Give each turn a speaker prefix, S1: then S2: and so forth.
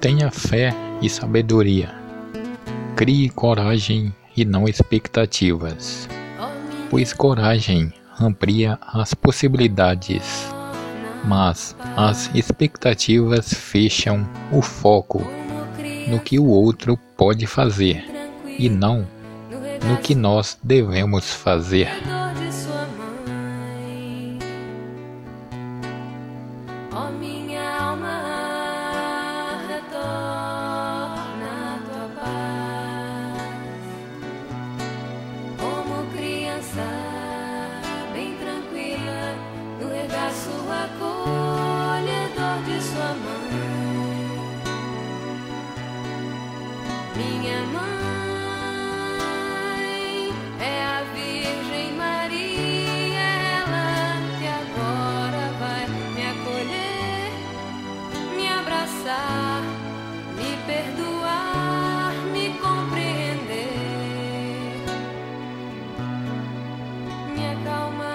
S1: Tenha fé e sabedoria. Crie coragem e não expectativas,
S2: pois
S1: coragem amplia as possibilidades,
S2: mas as
S1: expectativas fecham o foco
S2: no que
S1: o outro pode fazer
S2: e
S1: não
S2: no que
S1: nós devemos fazer.
S2: Minha Minha mãe é a Virgem Maria, ela que agora vai me acolher, me abraçar, me perdoar, me compreender, me acalmar.